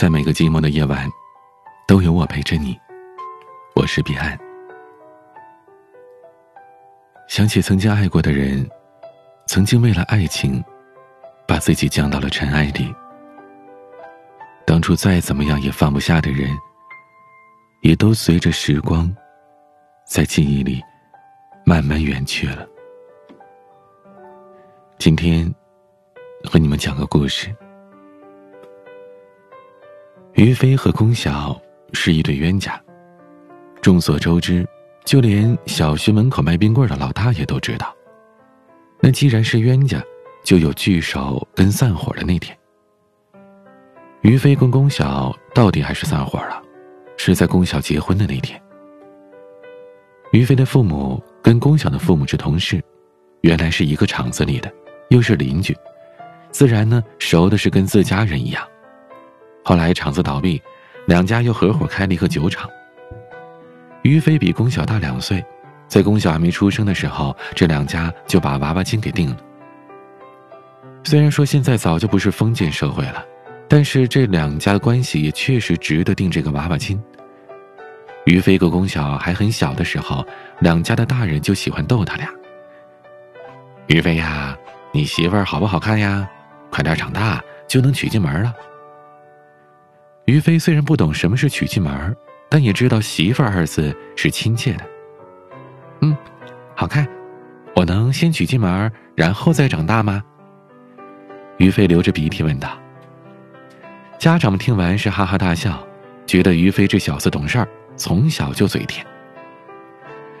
在每个寂寞的夜晚，都有我陪着你。我是彼岸。想起曾经爱过的人，曾经为了爱情，把自己降到了尘埃里。当初再怎么样也放不下的人，也都随着时光，在记忆里慢慢远去了。今天，和你们讲个故事。于飞和龚晓是一对冤家。众所周知，就连小学门口卖冰棍的老大爷都知道。那既然是冤家，就有聚首跟散伙的那天。于飞跟龚晓到底还是散伙了，是在龚晓结婚的那天。于飞的父母跟龚晓的父母是同事，原来是一个厂子里的，又是邻居，自然呢熟的是跟自家人一样。后来厂子倒闭，两家又合伙开了一个酒厂。于飞比龚晓大两岁，在龚晓还没出生的时候，这两家就把娃娃亲给定了。虽然说现在早就不是封建社会了，但是这两家的关系也确实值得定这个娃娃亲。于飞和龚晓还很小的时候，两家的大人就喜欢逗他俩。于飞呀，你媳妇儿好不好看呀？快点长大就能娶进门了。于飞虽然不懂什么是娶进门，但也知道“媳妇儿”二字是亲切的。嗯，好看，我能先娶进门，然后再长大吗？于飞流着鼻涕问道。家长们听完是哈哈大笑，觉得于飞这小子懂事儿，从小就嘴甜。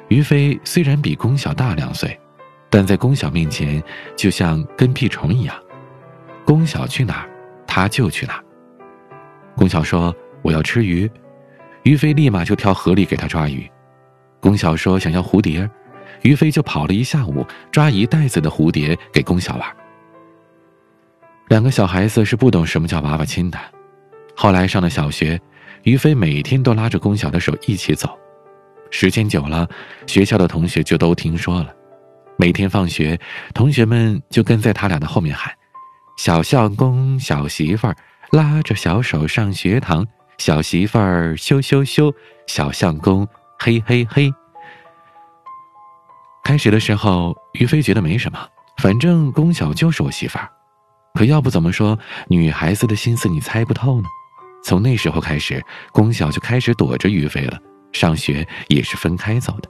于飞虽然比龚晓大两岁，但在龚晓面前就像跟屁虫一样，龚晓去哪儿，他就去哪儿。龚晓说：“我要吃鱼。”于飞立马就跳河里给他抓鱼。龚晓说：“想要蝴蝶。”于飞就跑了一下午，抓一袋子的蝴蝶给龚晓玩。两个小孩子是不懂什么叫娃娃亲的。后来上了小学，于飞每天都拉着龚晓的手一起走。时间久了，学校的同学就都听说了。每天放学，同学们就跟在他俩的后面喊：“小相公，小媳妇儿。”拉着小手上学堂，小媳妇儿羞羞羞，小相公嘿嘿嘿。开始的时候，于飞觉得没什么，反正龚晓就是我媳妇儿。可要不怎么说女孩子的心思你猜不透呢？从那时候开始，龚晓就开始躲着于飞了，上学也是分开走的。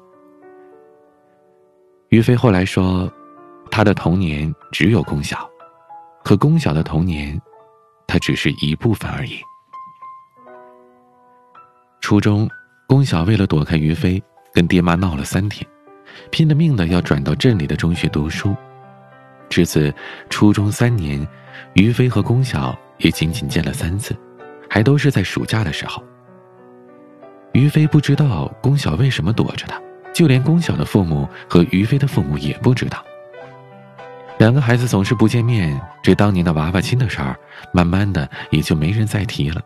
于飞后来说，他的童年只有龚晓，可龚晓的童年。他只是一部分而已。初中，龚晓为了躲开于飞，跟爹妈闹了三天，拼了命的要转到镇里的中学读书。至此，初中三年，于飞和龚晓也仅仅见了三次，还都是在暑假的时候。于飞不知道龚晓为什么躲着他，就连龚晓的父母和于飞的父母也不知道。两个孩子总是不见面，这当年的娃娃亲的事儿，慢慢的也就没人再提了。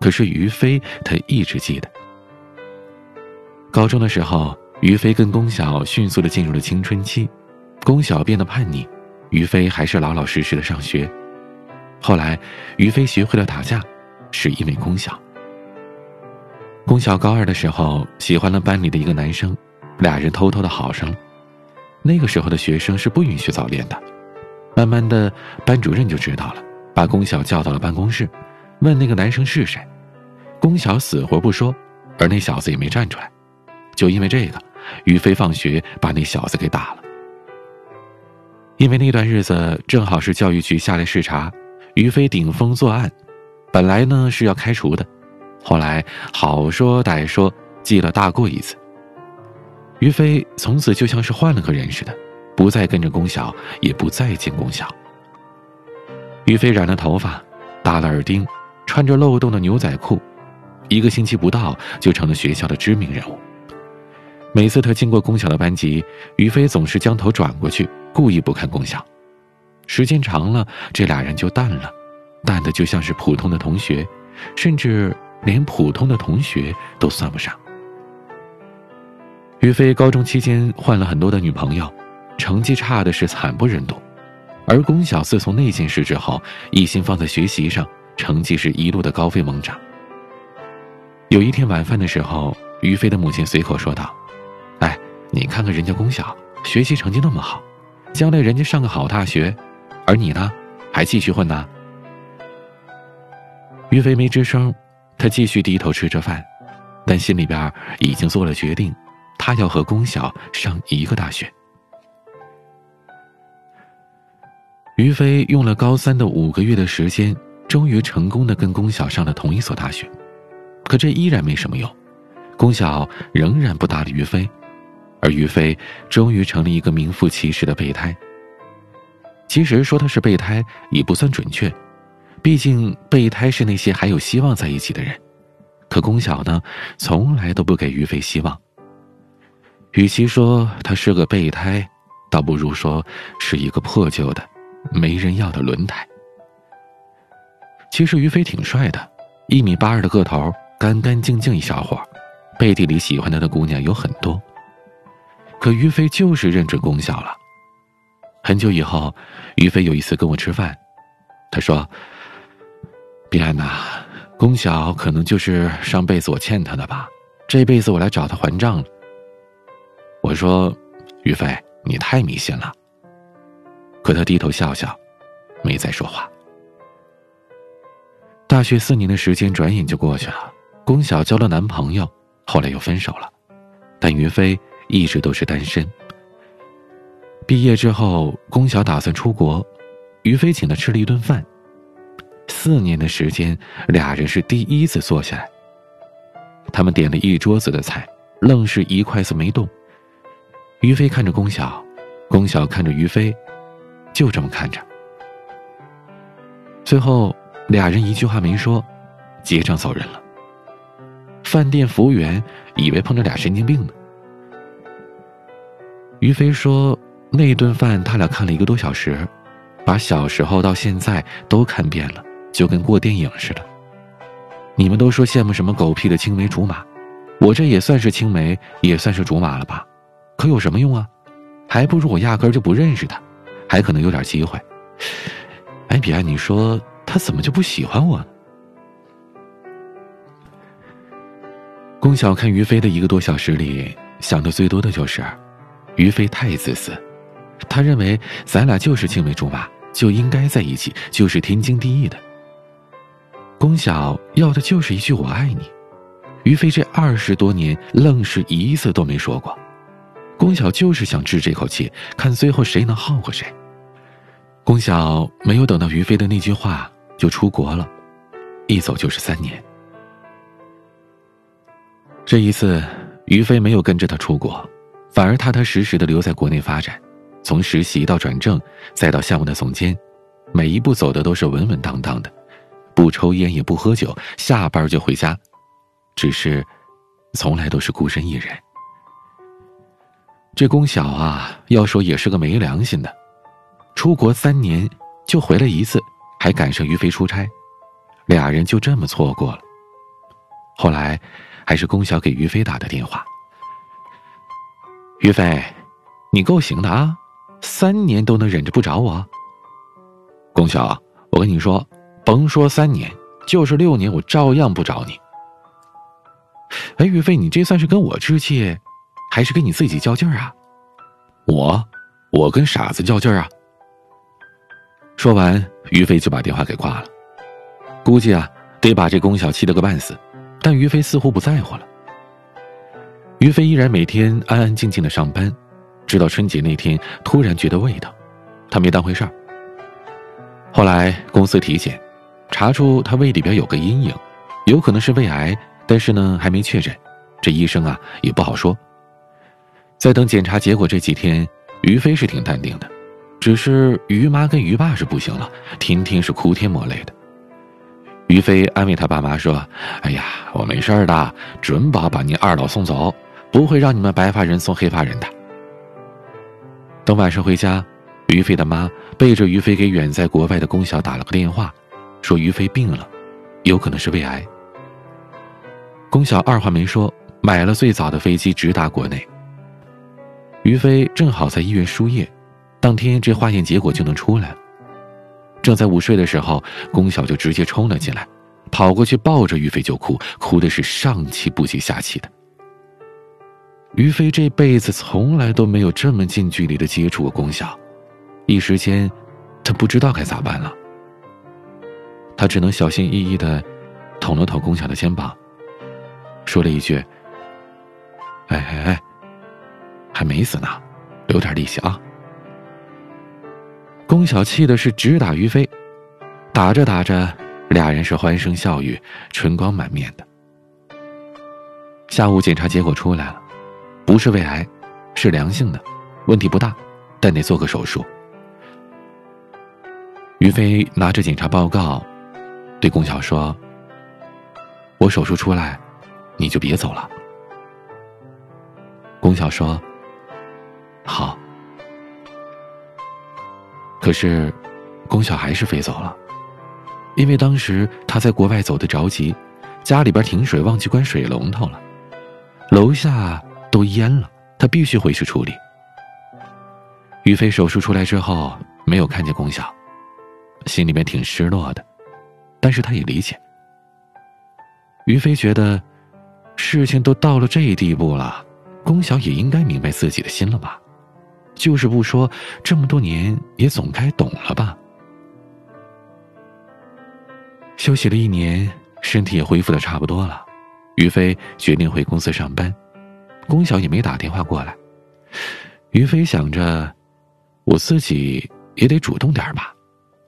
可是于飞他一直记得。高中的时候，于飞跟龚晓迅速的进入了青春期，龚晓变得叛逆，于飞还是老老实实的上学。后来，于飞学会了打架，是因为龚晓。龚晓高二的时候喜欢了班里的一个男生，俩人偷偷的好上了。那个时候的学生是不允许早恋的，慢慢的，班主任就知道了，把龚晓叫到了办公室，问那个男生是谁，龚晓死活不说，而那小子也没站出来，就因为这个，于飞放学把那小子给打了。因为那段日子正好是教育局下来视察，于飞顶风作案，本来呢是要开除的，后来好说歹说记了大过一次。于飞从此就像是换了个人似的，不再跟着龚晓，也不再见龚晓。于飞染了头发，打了耳钉，穿着漏洞的牛仔裤，一个星期不到就成了学校的知名人物。每次他经过龚晓的班级，于飞总是将头转过去，故意不看龚晓。时间长了，这俩人就淡了，淡的就像是普通的同学，甚至连普通的同学都算不上。于飞高中期间换了很多的女朋友，成绩差的是惨不忍睹，而龚晓自从那件事之后，一心放在学习上，成绩是一路的高飞猛涨。有一天晚饭的时候，于飞的母亲随口说道：“哎，你看看人家龚晓，学习成绩那么好，将来人家上个好大学，而你呢，还继续混呢。”于飞没吱声，他继续低头吃着饭，但心里边已经做了决定，他要和龚晓上一个大学。于飞用了高三的五个月的时间，终于成功的跟龚晓上了同一所大学。可这依然没什么用，龚晓仍然不搭理于飞，而于飞终于成了一个名副其实的备胎。其实说他是备胎也不算准确，毕竟备胎是那些还有希望在一起的人。可龚晓呢，从来都不给于飞希望。与其说他是个备胎，倒不如说是一个破旧的、没人要的轮胎。其实于飞挺帅的，一米八二的个头。干干净净一小伙，背地里喜欢他的姑娘有很多。可于飞就是认准龚晓了。很久以后，于飞有一次跟我吃饭，他说：“彼岸呐，龚晓可能就是上辈子我欠他的吧，这辈子我来找他还账了。”我说：“于飞，你太迷信了。”可他低头笑笑，没再说话。大学四年的时间转眼就过去了。龚晓交了男朋友，后来又分手了，但于飞一直都是单身。毕业之后，龚晓打算出国，于飞请他吃了一顿饭。四年的时间，俩人是第一次坐下来。他们点了一桌子的菜，愣是一筷子没动。于飞看着龚晓，龚晓看着于飞，就这么看着。最后，俩人一句话没说，结账走人了。饭店服务员以为碰着俩神经病呢。于飞说：“那顿饭他俩看了一个多小时，把小时候到现在都看遍了，就跟过电影似的。你们都说羡慕什么狗屁的青梅竹马，我这也算是青梅，也算是竹马了吧？可有什么用啊？还不如我压根就不认识他，还可能有点机会。哎，彼岸，你说他怎么就不喜欢我呢？”龚晓看于飞的一个多小时里，想的最多的就是，于飞太自私，他认为咱俩就是青梅竹马，就应该在一起，就是天经地义的。龚晓要的就是一句“我爱你”，于飞这二十多年愣是一次都没说过。龚晓就是想治这口气，看最后谁能耗过谁。龚晓没有等到于飞的那句话，就出国了，一走就是三年。这一次，于飞没有跟着他出国，反而踏踏实实的留在国内发展，从实习到转正，再到项目的总监，每一步走的都是稳稳当当的，不抽烟也不喝酒，下班就回家，只是，从来都是孤身一人。这龚晓啊，要说也是个没良心的，出国三年就回来一次，还赶上于飞出差，俩人就这么错过了。后来。还是龚晓给于飞打的电话。于飞，你够行的啊，三年都能忍着不找我。龚晓，我跟你说，甭说三年，就是六年，我照样不找你。哎，于飞，你这算是跟我置气，还是跟你自己较劲儿啊？我，我跟傻子较劲儿啊？说完，于飞就把电话给挂了。估计啊，得把这龚晓气得个半死。但于飞似乎不在乎了。于飞依然每天安安静静的上班，直到春节那天突然觉得味道，他没当回事儿。后来公司体检，查出他胃里边有个阴影，有可能是胃癌，但是呢还没确诊，这医生啊也不好说。在等检查结果这几天，于飞是挺淡定的，只是于妈跟于爸是不行了，天天是哭天抹泪的。于飞安慰他爸妈说：“哎呀，我没事的，准保把您二老送走，不会让你们白发人送黑发人的。”等晚上回家，于飞的妈背着于飞给远在国外的龚晓打了个电话，说于飞病了，有可能是胃癌。龚晓二话没说，买了最早的飞机直达国内。于飞正好在医院输液，当天这化验结果就能出来。正在午睡的时候，龚晓就直接冲了进来，跑过去抱着于飞就哭，哭的是上气不接下气的。于飞这辈子从来都没有这么近距离的接触过龚晓，一时间，他不知道该咋办了。他只能小心翼翼的捅了捅龚晓的肩膀，说了一句：“哎哎哎，还没死呢，留点力气啊。”龚晓气的是直打于飞，打着打着，俩人是欢声笑语，春光满面的。下午检查结果出来了，不是胃癌，是良性的，问题不大，但得做个手术。于飞拿着检查报告，对龚晓说：“我手术出来，你就别走了。”龚晓说：“好。”可是，龚晓还是飞走了，因为当时他在国外走的着急，家里边停水忘记关水龙头了，楼下都淹了，他必须回去处理。于飞手术出来之后没有看见龚晓，心里面挺失落的，但是他也理解。于飞觉得，事情都到了这一地步了，龚晓也应该明白自己的心了吧。就是不说，这么多年也总该懂了吧？休息了一年，身体也恢复的差不多了，于飞决定回公司上班。龚晓也没打电话过来。于飞想着，我自己也得主动点吧。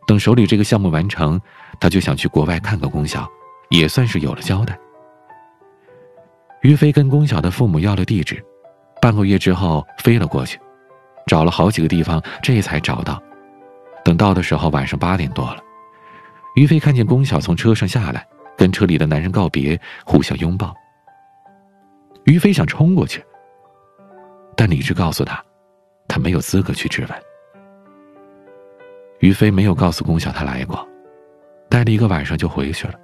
等手里这个项目完成，他就想去国外看看龚晓，也算是有了交代。于飞跟龚晓的父母要了地址，半个月之后飞了过去。找了好几个地方，这才找到。等到的时候，晚上八点多了。于飞看见龚晓从车上下来，跟车里的男人告别，互相拥抱。于飞想冲过去，但理智告诉他，他没有资格去质问。于飞没有告诉龚晓他来过，待了一个晚上就回去了。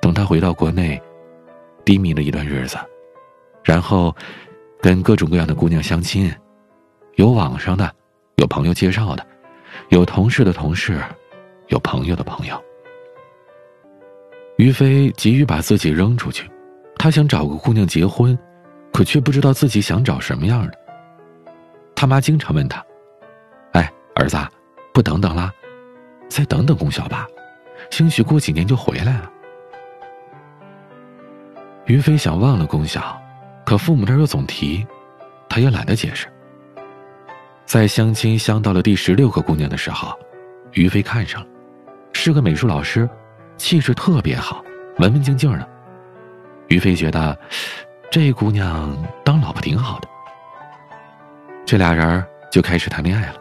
等他回到国内，低迷了一段日子，然后跟各种各样的姑娘相亲。有网上的，有朋友介绍的，有同事的同事，有朋友的朋友。于飞急于把自己扔出去，他想找个姑娘结婚，可却不知道自己想找什么样的。他妈经常问他：“哎，儿子，不等等啦，再等等龚晓吧，兴许过几年就回来了。”于飞想忘了龚晓，可父母这又总提，他也懒得解释。在相亲相到了第十六个姑娘的时候，于飞看上了，是个美术老师，气质特别好，文文静静的。于飞觉得，这姑娘当老婆挺好的。这俩人就开始谈恋爱了，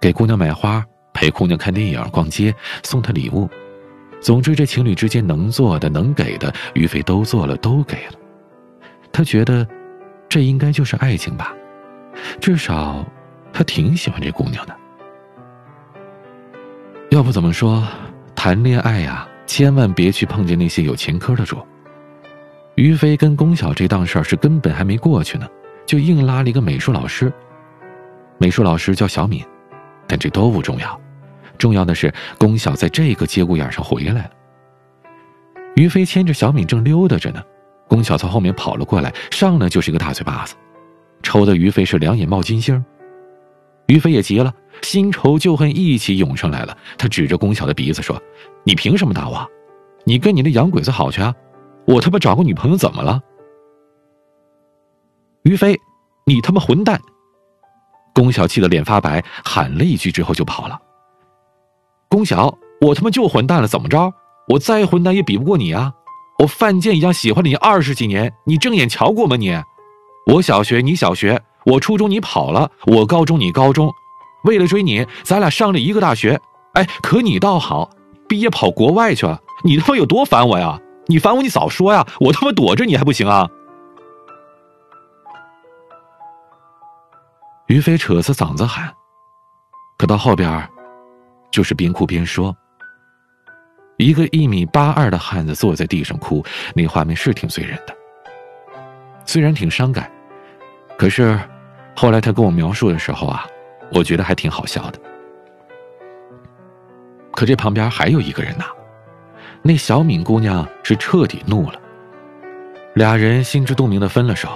给姑娘买花，陪姑娘看电影、逛街，送她礼物，总之这情侣之间能做的、能给的，于飞都做了，都给了。他觉得，这应该就是爱情吧。至少，他挺喜欢这姑娘的。要不怎么说，谈恋爱呀，千万别去碰见那些有前科的主。于飞跟龚晓这档事儿是根本还没过去呢，就硬拉了一个美术老师。美术老师叫小敏，但这都不重要，重要的是龚晓在这个节骨眼上回来了。于飞牵着小敏正溜达着呢，龚晓从后面跑了过来，上来就是一个大嘴巴子。抽的于飞是两眼冒金星，于飞也急了，新仇旧恨一起涌上来了。他指着龚晓的鼻子说：“你凭什么打我？你跟你那洋鬼子好去啊！我他妈找个女朋友怎么了？”于飞，你他妈混蛋！龚晓气得脸发白，喊了一句之后就跑了。龚晓，我他妈就混蛋了，怎么着？我再混蛋也比不过你啊！我犯贱一样喜欢了你二十几年，你正眼瞧过吗你？我小学，你小学；我初中，你跑了；我高中，你高中。为了追你，咱俩上了一个大学。哎，可你倒好，毕业跑国外去了。你他妈有多烦我呀？你烦我，你早说呀！我他妈躲着你还不行啊？于飞扯着嗓子喊，可到后边，就是边哭边说。一个一米八二的汉子坐在地上哭，那画面是挺醉人的，虽然挺伤感。可是，后来他跟我描述的时候啊，我觉得还挺好笑的。可这旁边还有一个人呐，那小敏姑娘是彻底怒了。俩人心知肚明的分了手，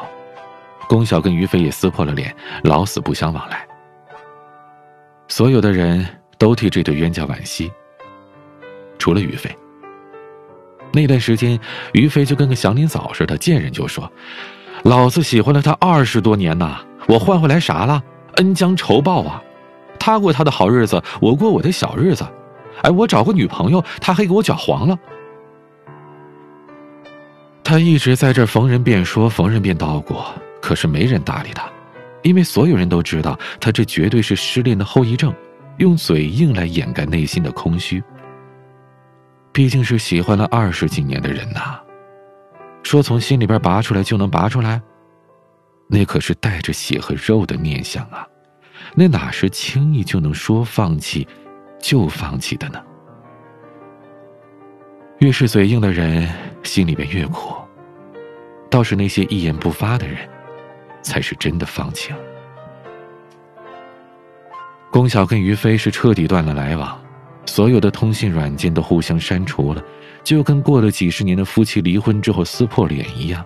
龚晓跟于飞也撕破了脸，老死不相往来。所有的人都替这对冤家惋惜，除了于飞。那段时间，于飞就跟个祥林嫂似的，见人就说：“老子喜欢了他二十多年呐，我换回来啥了？恩将仇报啊！他过他的好日子，我过我的小日子。哎，我找个女朋友，他还给我搅黄了。”他一直在这逢人便说，逢人便叨咕，可是没人搭理他，因为所有人都知道他这绝对是失恋的后遗症，用嘴硬来掩盖内心的空虚。毕竟是喜欢了二十几年的人呐，说从心里边拔出来就能拔出来，那可是带着血和肉的念想啊，那哪是轻易就能说放弃就放弃的呢？越是嘴硬的人，心里边越苦。倒是那些一言不发的人，才是真的放弃了。龚晓跟于飞是彻底断了来往，所有的通信软件都互相删除了，就跟过了几十年的夫妻离婚之后撕破脸一样。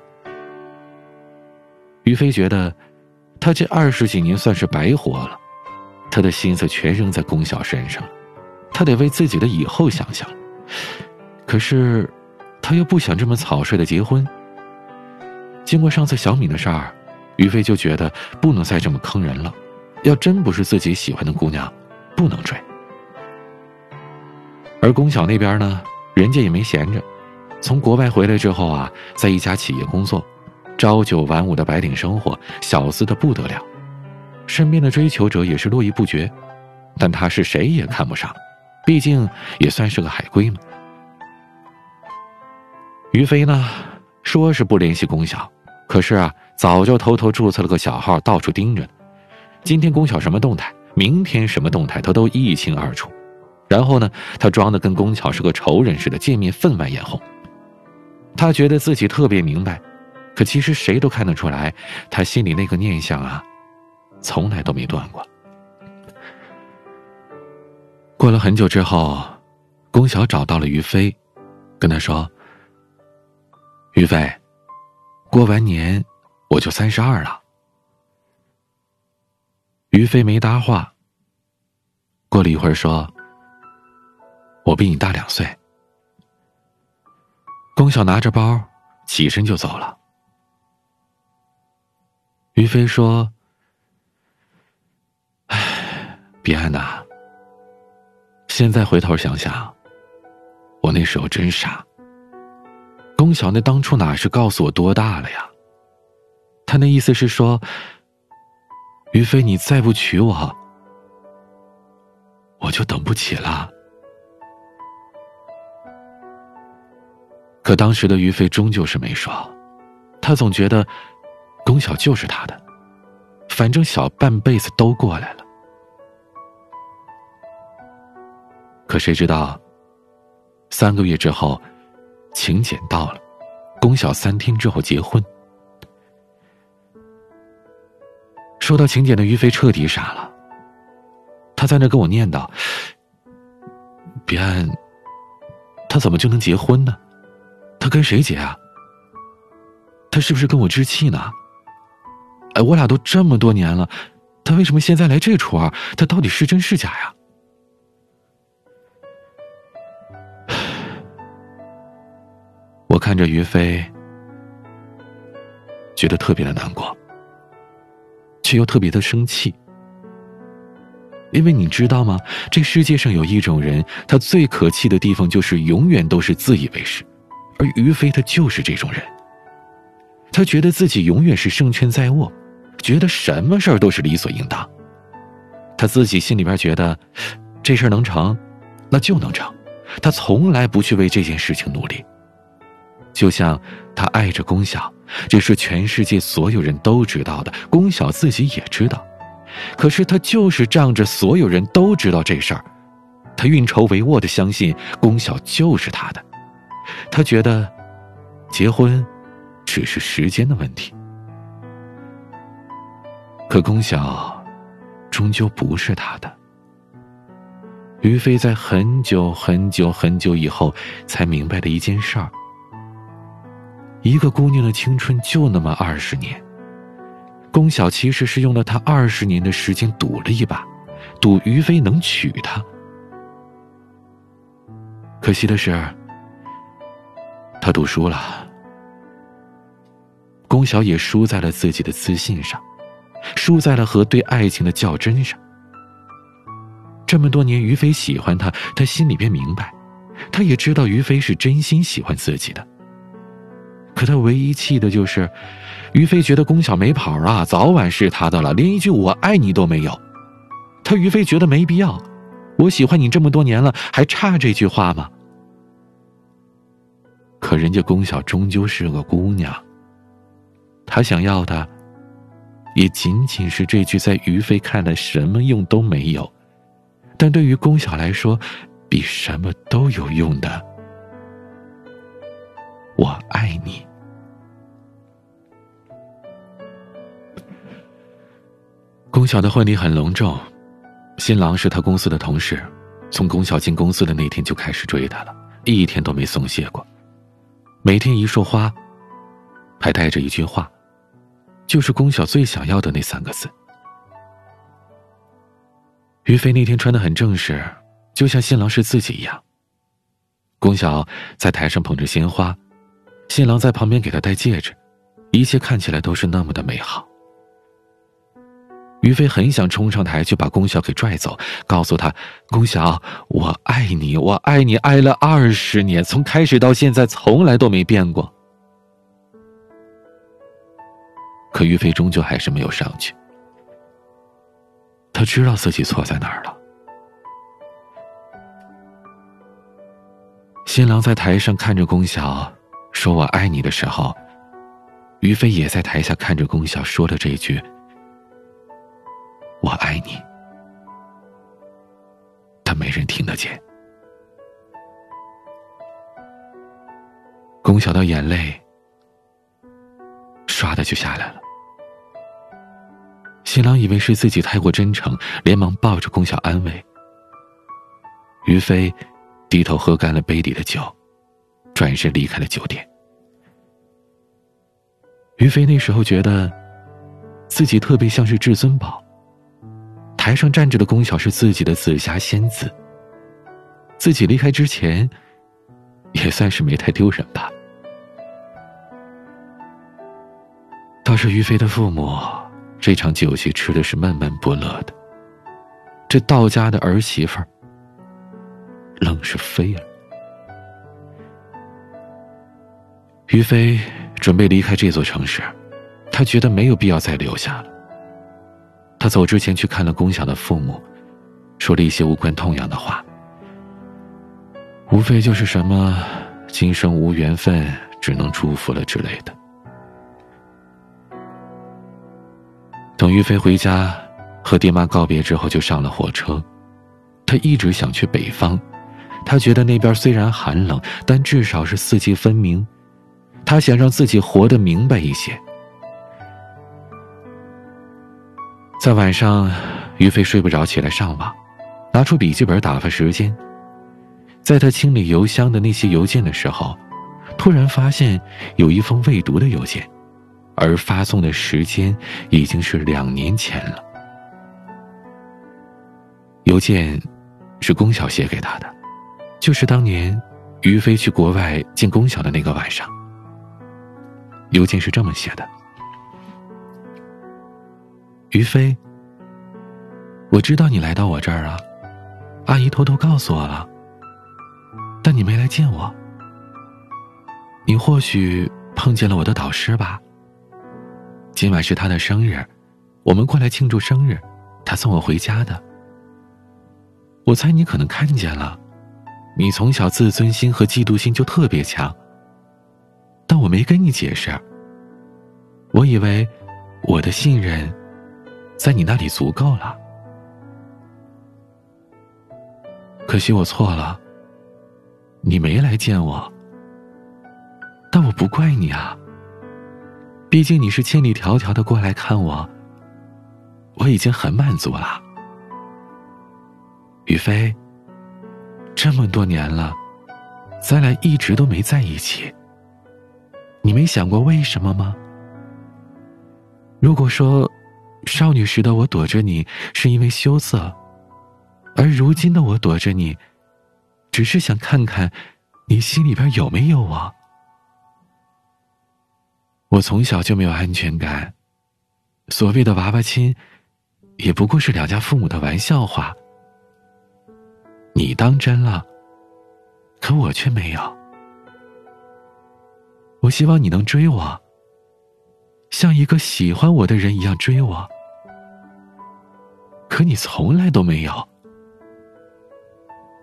于飞觉得，他这二十几年算是白活了，他的心思全扔在龚晓身上，他得为自己的以后想想。可是，他又不想这么草率的结婚。经过上次小敏的事儿，于飞就觉得不能再这么坑人了。要真不是自己喜欢的姑娘，不能追。而龚晓那边呢，人家也没闲着，从国外回来之后啊，在一家企业工作，朝九晚五的白领生活，小资的不得了，身边的追求者也是络绎不绝，但他是谁也看不上，毕竟也算是个海归嘛。于飞呢，说是不联系龚晓。可是啊，早就偷偷注册了个小号，到处盯着。今天龚晓什么动态，明天什么动态，他都一清二楚。然后呢，他装的跟龚巧是个仇人似的，见面分外眼红。他觉得自己特别明白，可其实谁都看得出来，他心里那个念想啊，从来都没断过。过了很久之后，龚晓找到了于飞，跟他说：“于飞。”过完年，我就三十二了。于飞没搭话。过了一会儿，说：“我比你大两岁。”龚晓拿着包，起身就走了。于飞说：“哎，彼岸呐，现在回头想想，我那时候真傻。”龚晓那当初哪是告诉我多大了呀？他那意思是说，于飞，你再不娶我，我就等不起了。可当时的于飞终究是没说，他总觉得龚晓就是他的，反正小半辈子都过来了。可谁知道，三个月之后。请柬到了，龚晓三天之后结婚。收到请柬的于飞彻底傻了，他在那跟我念叨：“彼岸，他怎么就能结婚呢？他跟谁结啊？他是不是跟我置气呢？哎，我俩都这么多年了，他为什么现在来这出啊？他到底是真是假呀？” 我看着于飞，觉得特别的难过，却又特别的生气。因为你知道吗？这世界上有一种人，他最可气的地方就是永远都是自以为是，而于飞他就是这种人。他觉得自己永远是胜券在握，觉得什么事儿都是理所应当。他自己心里边觉得，这事儿能成，那就能成。他从来不去为这件事情努力。就像他爱着龚晓，这是全世界所有人都知道的，龚晓自己也知道。可是他就是仗着所有人都知道这事儿，他运筹帷幄的相信龚晓就是他的。他觉得，结婚只是时间的问题。可龚晓终究不是他的。于飞在很久很久很久以后才明白的一件事儿：一个姑娘的青春就那么二十年。龚晓其实是用了他二十年的时间赌了一把，赌于飞能娶她。可惜的是，他赌输了。龚晓也输在了自己的自信上，输在了和对爱情的较真上。这么多年，于飞喜欢他，他心里边明白，他也知道于飞是真心喜欢自己的。可他唯一气的就是，于飞觉得龚晓没跑啊，早晚是他的了，连一句“我爱你”都没有。他于飞觉得没必要，我喜欢你这么多年了，还差这句话吗？可人家龚晓终究是个姑娘，她想要的，也仅仅是这句在于飞看来什么用都没有，但对于龚晓来说，比什么都有用的“我爱你”。龚晓的婚礼很隆重，新郎是他公司的同事，从龚晓进公司的那天就开始追她了，一天都没松懈过。每天一束花，还带着一句话，就是龚晓最想要的那三个字。于飞那天穿的很正式，就像新郎是自己一样。龚晓在台上捧着鲜花，新郎在旁边给她戴戒指，一切看起来都是那么的美好。于飞很想冲上台去把龚晓给拽走，告诉他：“龚晓，我爱你，我爱你，爱了二十年，从开始到现在从来都没变过。”可于飞终究还是没有上去。他知道自己错在哪儿了。新郎在台上看着龚晓说“我爱你”的时候，于飞也在台下看着龚晓说了这句。我爱你，但没人听得见。龚晓的眼泪唰的就下来了。新郎以为是自己太过真诚，连忙抱着龚晓安慰。于飞低头喝干了杯里的酒，转身离开了酒店。于飞那时候觉得自己特别像是至尊宝。台上站着的龚晓是自己的紫霞仙子。自己离开之前，也算是没太丢人吧。倒是于飞的父母，这场酒席吃的是闷闷不乐的。这道家的儿媳妇儿，愣是飞了。于飞准备离开这座城市，他觉得没有必要再留下了。他走之前去看了龚晓的父母，说了一些无关痛痒的话，无非就是什么“今生无缘分，只能祝福了”之类的。等于飞回家和爹妈告别之后，就上了火车。他一直想去北方，他觉得那边虽然寒冷，但至少是四季分明。他想让自己活得明白一些。在晚上，于飞睡不着，起来上网，拿出笔记本打发时间。在他清理邮箱的那些邮件的时候，突然发现有一封未读的邮件，而发送的时间已经是两年前了。邮件是龚晓写给他的，就是当年于飞去国外见龚晓的那个晚上。邮件是这么写的。于飞，我知道你来到我这儿啊，阿姨偷偷告诉我了。但你没来见我，你或许碰见了我的导师吧。今晚是他的生日，我们过来庆祝生日，他送我回家的。我猜你可能看见了，你从小自尊心和嫉妒心就特别强，但我没跟你解释。我以为我的信任。在你那里足够了，可惜我错了。你没来见我，但我不怪你啊。毕竟你是千里迢迢的过来看我，我已经很满足了。雨飞，这么多年了，咱俩一直都没在一起。你没想过为什么吗？如果说，少女时的我躲着你是因为羞涩，而如今的我躲着你，只是想看看，你心里边有没有我。我从小就没有安全感，所谓的娃娃亲，也不过是两家父母的玩笑话。你当真了，可我却没有。我希望你能追我，像一个喜欢我的人一样追我，可你从来都没有。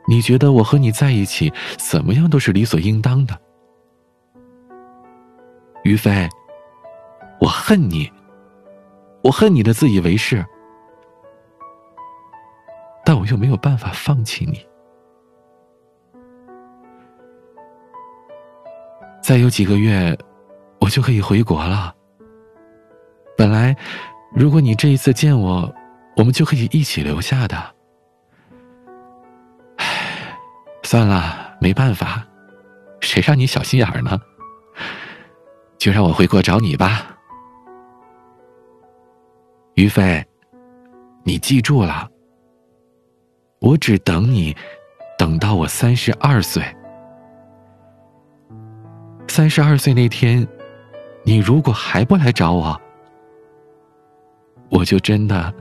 你觉得我和你在一起，怎么样都是理所应当的。于飞，我恨你，我恨你的自以为是，但我又没有办法放弃你。再有几个月，我就可以回国了。本来，如果你这一次见我，我们就可以一起留下的。唉，算了，没办法，谁让你小心眼儿呢？就让我回国找你吧，于飞，你记住了，我只等你，等到我三十二岁。三十二岁那天，你如果还不来找我，我就真的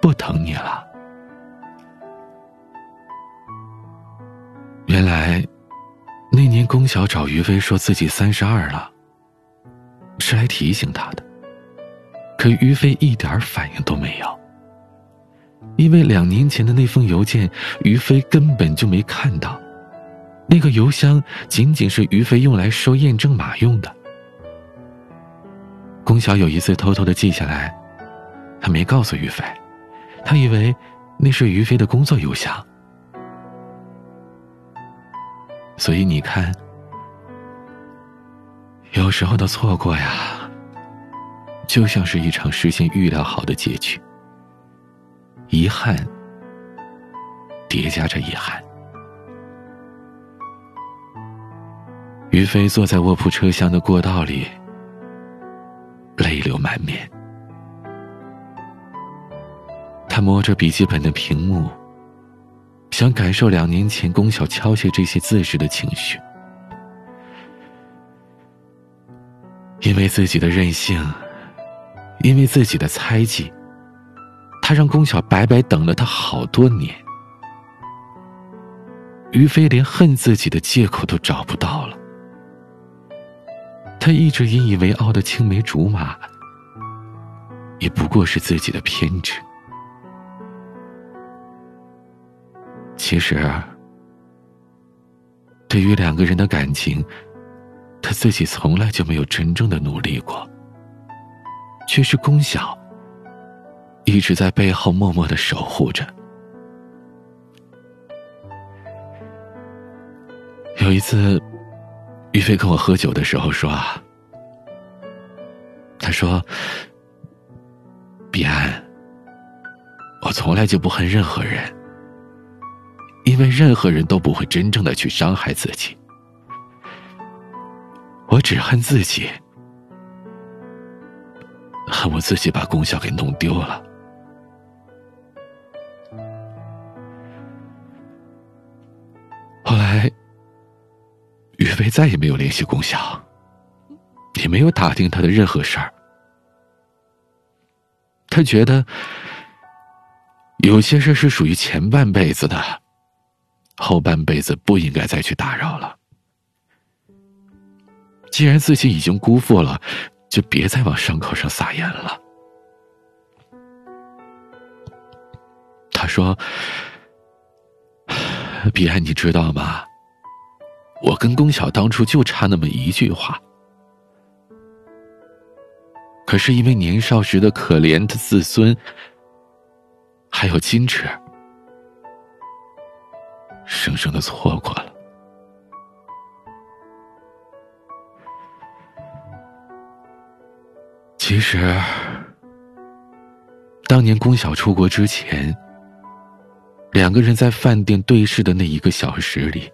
不疼你了。原来。那年，龚晓找于飞说自己三十二了，是来提醒他的。可于飞一点反应都没有，因为两年前的那封邮件，于飞根本就没看到。那个邮箱仅仅是于飞用来收验证码用的。龚晓有一次偷偷的记下来，他没告诉于飞，他以为那是于飞的工作邮箱。所以你看，有时候的错过呀，就像是一场事先预料好的结局，遗憾叠加着遗憾。于飞坐在卧铺车厢的过道里，泪流满面。他摸着笔记本的屏幕。想感受两年前龚晓敲写这些字时的情绪，因为自己的任性，因为自己的猜忌，他让龚晓白白等了他好多年。于飞连恨自己的借口都找不到了，他一直引以为傲的青梅竹马，也不过是自己的偏执。其实，对于两个人的感情，他自己从来就没有真正的努力过，却是龚晓一直在背后默默的守护着。有一次，于飞跟我喝酒的时候说：“啊，他说，彼岸，我从来就不恨任何人。”因为任何人都不会真正的去伤害自己，我只恨自己，恨我自己把功效给弄丢了。后来，于飞再也没有联系功效，也没有打听他的任何事儿。他觉得有些事是属于前半辈子的。后半辈子不应该再去打扰了。既然自己已经辜负了，就别再往伤口上撒盐了。他说：“彼岸，你知道吗？我跟龚晓当初就差那么一句话，可是因为年少时的可怜的自尊，还有矜持。”生生的错过了。其实，当年龚晓出国之前，两个人在饭店对视的那一个小时里，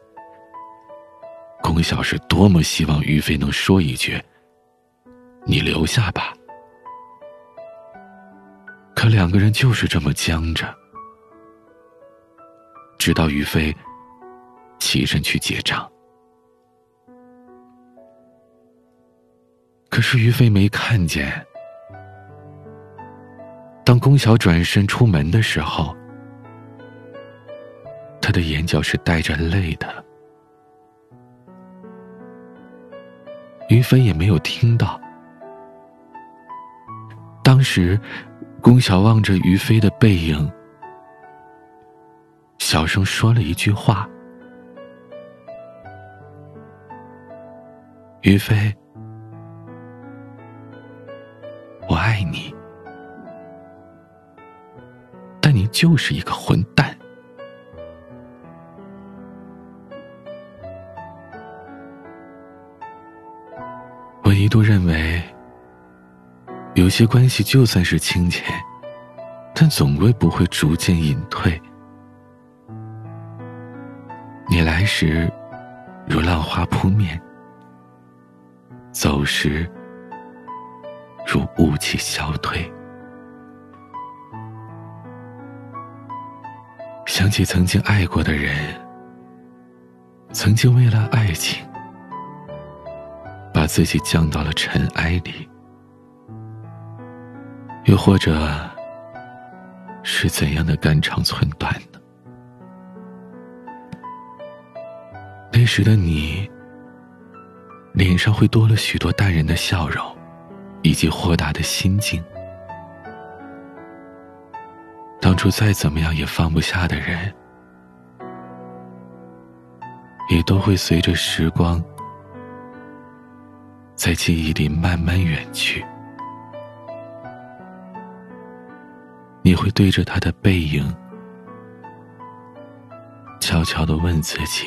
龚晓是多么希望于飞能说一句：“你留下吧。”可两个人就是这么僵着，直到于飞起身去结账。可是于飞没看见，当龚晓转身出门的时候。他的眼角是带着泪的，于飞也没有听到。当时，龚晓望着于飞的背影，小声说了一句话：“于飞，我爱你，但你就是一个混蛋。”我一度认为，有些关系就算是亲切，但总归不会逐渐隐退。来时如浪花扑面，走时如雾气消退。想起曾经爱过的人，曾经为了爱情。把自己降到了尘埃里，又或者是怎样的肝肠寸断那时的你，脸上会多了许多淡然的笑容，以及豁达的心境。当初再怎么样也放不下的人，也都会随着时光。在记忆里慢慢远去，你会对着他的背影，悄悄的问自己：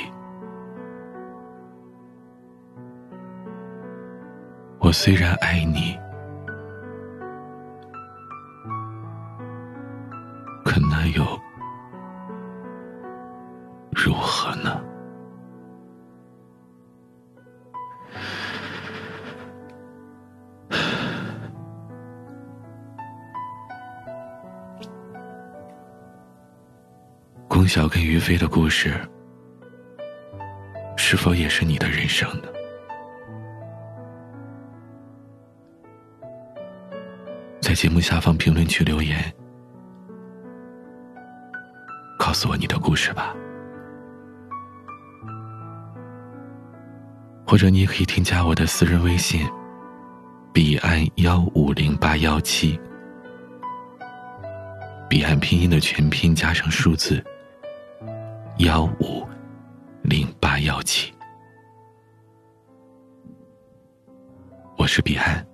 我虽然爱你，可那又如何呢？宫晓跟于飞的故事，是否也是你的人生呢？节目下方评论区留言，告诉我你的故事吧。或者你也可以添加我的私人微信：彼岸幺五零八幺七，彼岸拼音的全拼加上数字。幺五零八幺七，我是彼岸，